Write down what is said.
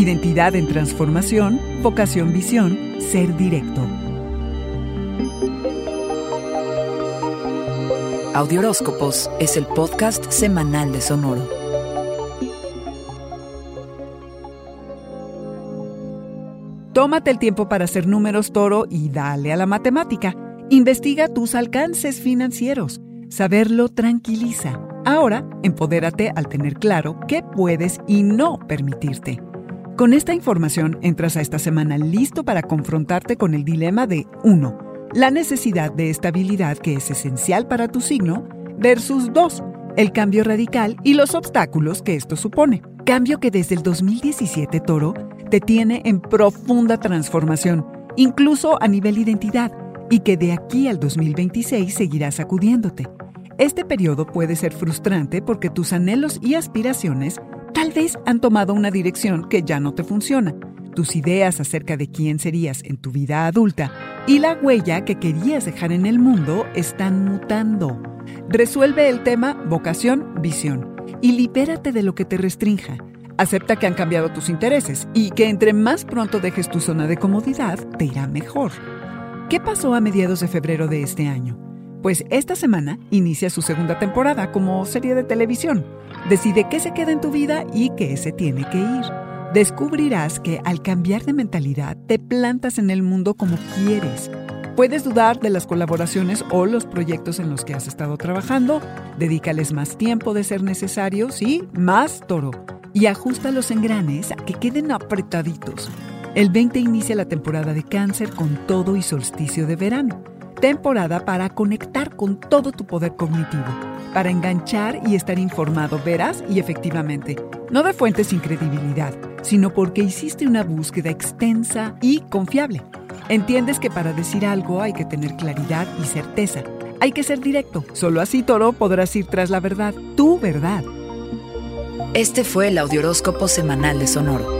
Identidad en transformación, vocación visión, ser directo. Audioróscopos es el podcast semanal de Sonoro. Tómate el tiempo para hacer números toro y dale a la matemática. Investiga tus alcances financieros. Saberlo tranquiliza. Ahora, empodérate al tener claro qué puedes y no permitirte. Con esta información entras a esta semana listo para confrontarte con el dilema de 1. La necesidad de estabilidad que es esencial para tu signo versus 2. El cambio radical y los obstáculos que esto supone. Cambio que desde el 2017 Toro te tiene en profunda transformación, incluso a nivel identidad, y que de aquí al 2026 seguirá sacudiéndote. Este periodo puede ser frustrante porque tus anhelos y aspiraciones tal vez han tomado una dirección que ya no te funciona. Tus ideas acerca de quién serías en tu vida adulta y la huella que querías dejar en el mundo están mutando. Resuelve el tema vocación-visión y libérate de lo que te restrinja. Acepta que han cambiado tus intereses y que entre más pronto dejes tu zona de comodidad, te irá mejor. ¿Qué pasó a mediados de febrero de este año? Pues esta semana inicia su segunda temporada como serie de televisión. Decide qué se queda en tu vida y qué se tiene que ir. Descubrirás que al cambiar de mentalidad te plantas en el mundo como quieres. Puedes dudar de las colaboraciones o los proyectos en los que has estado trabajando. Dedícales más tiempo de ser necesario, sí, más toro. Y ajusta los engranes a que queden apretaditos. El 20 inicia la temporada de cáncer con todo y solsticio de verano temporada para conectar con todo tu poder cognitivo, para enganchar y estar informado veraz y efectivamente, no de fuentes sin credibilidad, sino porque hiciste una búsqueda extensa y confiable. Entiendes que para decir algo hay que tener claridad y certeza. Hay que ser directo. Solo así, Toro, podrás ir tras la verdad, tu verdad. Este fue el Audioróscopo Semanal de Sonoro.